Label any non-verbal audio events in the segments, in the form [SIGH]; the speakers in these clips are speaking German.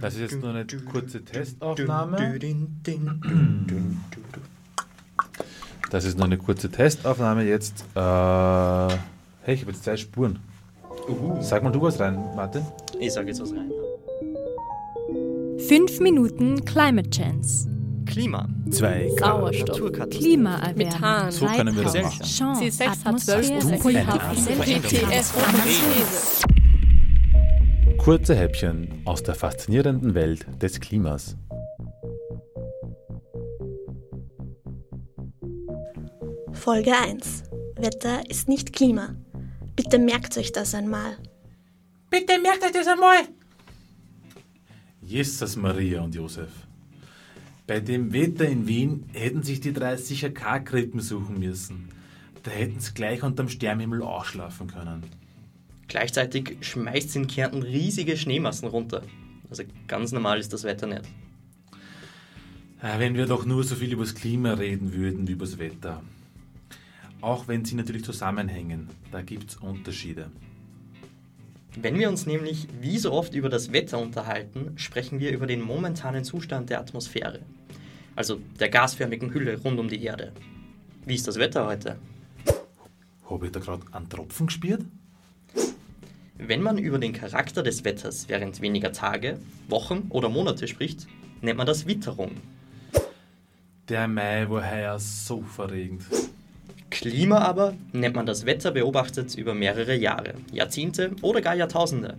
Das ist jetzt nur eine kurze Testaufnahme. Das ist nur eine kurze Testaufnahme jetzt. Äh, hey, ich habe jetzt zwei Spuren. Sag mal du was rein, Martin. Ich sage jetzt was rein. 5 Minuten Climate Chance. Klima. Zwei Sauerstoff. Klimaerwärmung. Methan. So können wir das machen. Chance. C6 hat 12 Atmosphäre. Prozent. PTS Veränderung. Kurze Häppchen aus der faszinierenden Welt des Klimas. Folge 1. Wetter ist nicht Klima. Bitte merkt euch das einmal. Bitte merkt euch das einmal! Jesus Maria und Josef. Bei dem Wetter in Wien hätten sich die drei sicher keine Krippen suchen müssen. Da hätten sie gleich unterm Sternhimmel ausschlafen können. Gleichzeitig schmeißt in Kärnten riesige Schneemassen runter. Also ganz normal ist das Wetter nicht. Ah, Wenn wir doch nur so viel über das Klima reden würden wie über das Wetter. Auch wenn sie natürlich zusammenhängen, da gibt es Unterschiede. Wenn wir uns nämlich wie so oft über das Wetter unterhalten, sprechen wir über den momentanen Zustand der Atmosphäre. Also der gasförmigen Hülle rund um die Erde. Wie ist das Wetter heute? Habe ich da gerade einen Tropfen gespürt? Wenn man über den Charakter des Wetters während weniger Tage, Wochen oder Monate spricht, nennt man das Witterung. Der Mai war heuer so verregend. Klima aber nennt man das Wetter beobachtet über mehrere Jahre, Jahrzehnte oder gar Jahrtausende.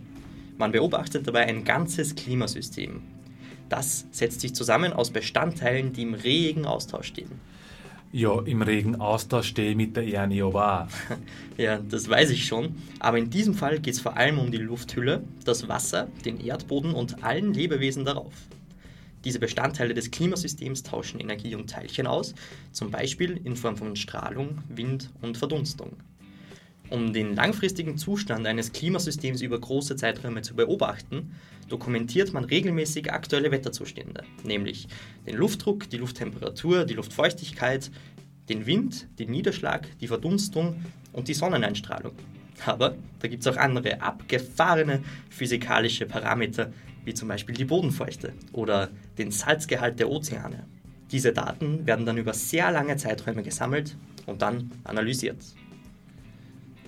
Man beobachtet dabei ein ganzes Klimasystem. Das setzt sich zusammen aus Bestandteilen, die im regen Austausch stehen. Ja, im regen Austausch stehe mit der aber auch. [LAUGHS] Ja, das weiß ich schon, aber in diesem Fall geht es vor allem um die Lufthülle, das Wasser, den Erdboden und allen Lebewesen darauf. Diese Bestandteile des Klimasystems tauschen Energie und Teilchen aus, zum Beispiel in Form von Strahlung, Wind und Verdunstung. Um den langfristigen Zustand eines Klimasystems über große Zeiträume zu beobachten, dokumentiert man regelmäßig aktuelle Wetterzustände, nämlich den Luftdruck, die Lufttemperatur, die Luftfeuchtigkeit, den Wind, den Niederschlag, die Verdunstung und die Sonneneinstrahlung. Aber da gibt es auch andere abgefahrene physikalische Parameter, wie zum Beispiel die Bodenfeuchte oder den Salzgehalt der Ozeane. Diese Daten werden dann über sehr lange Zeiträume gesammelt und dann analysiert.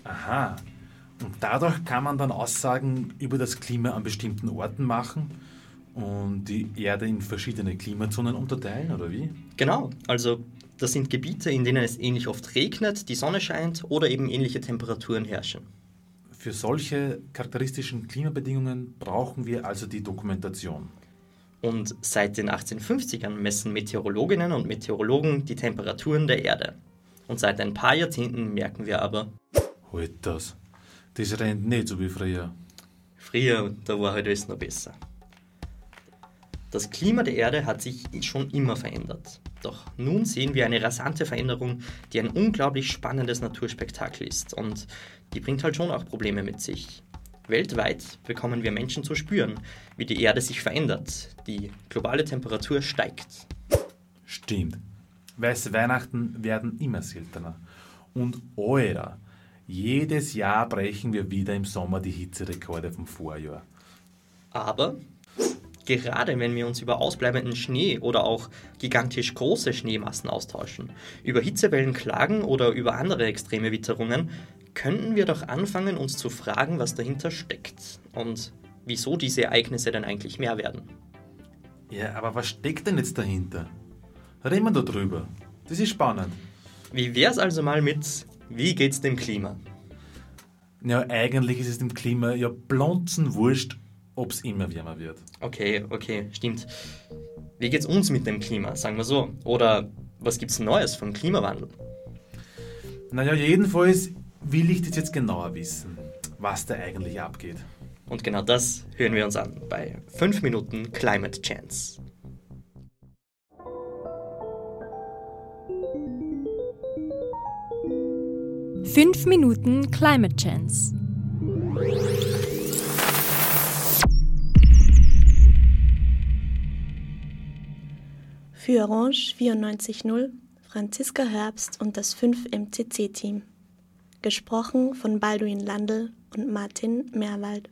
Aha. Und dadurch kann man dann Aussagen über das Klima an bestimmten Orten machen und die Erde in verschiedene Klimazonen unterteilen, oder wie? Genau, also das sind Gebiete, in denen es ähnlich oft regnet, die Sonne scheint oder eben ähnliche Temperaturen herrschen. Für solche charakteristischen Klimabedingungen brauchen wir also die Dokumentation. Und seit den 1850ern messen Meteorologinnen und Meteorologen die Temperaturen der Erde. Und seit ein paar Jahrzehnten merken wir aber, Halt das. Das rennt nicht so wie früher. früher, da war halt alles noch besser. Das Klima der Erde hat sich schon immer verändert. Doch nun sehen wir eine rasante Veränderung, die ein unglaublich spannendes Naturspektakel ist. Und die bringt halt schon auch Probleme mit sich. Weltweit bekommen wir Menschen zu spüren, wie die Erde sich verändert, die globale Temperatur steigt. Stimmt. Weiße Weihnachten werden immer seltener. Und eurer. Jedes Jahr brechen wir wieder im Sommer die Hitzerekorde vom Vorjahr. Aber gerade wenn wir uns über ausbleibenden Schnee oder auch gigantisch große Schneemassen austauschen, über Hitzewellen klagen oder über andere extreme Witterungen, könnten wir doch anfangen, uns zu fragen, was dahinter steckt und wieso diese Ereignisse denn eigentlich mehr werden. Ja, aber was steckt denn jetzt dahinter? Reden wir da drüber. Das ist spannend. Wie wär's also mal mit Wie geht's dem Klima? Ja, eigentlich ist es dem Klima ja blonzen wurscht, ob es immer wärmer wird. Okay, okay, stimmt. Wie geht's uns mit dem Klima, sagen wir so? Oder was gibt's Neues vom Klimawandel? Naja, jedenfalls will ich das jetzt genauer wissen, was da eigentlich abgeht. Und genau das hören wir uns an bei 5 Minuten Climate Chance. Fünf Minuten Climate Chance. Für Orange 94.0 Franziska Herbst und das 5-MCC-Team. Gesprochen von Balduin Landl und Martin Meerwald.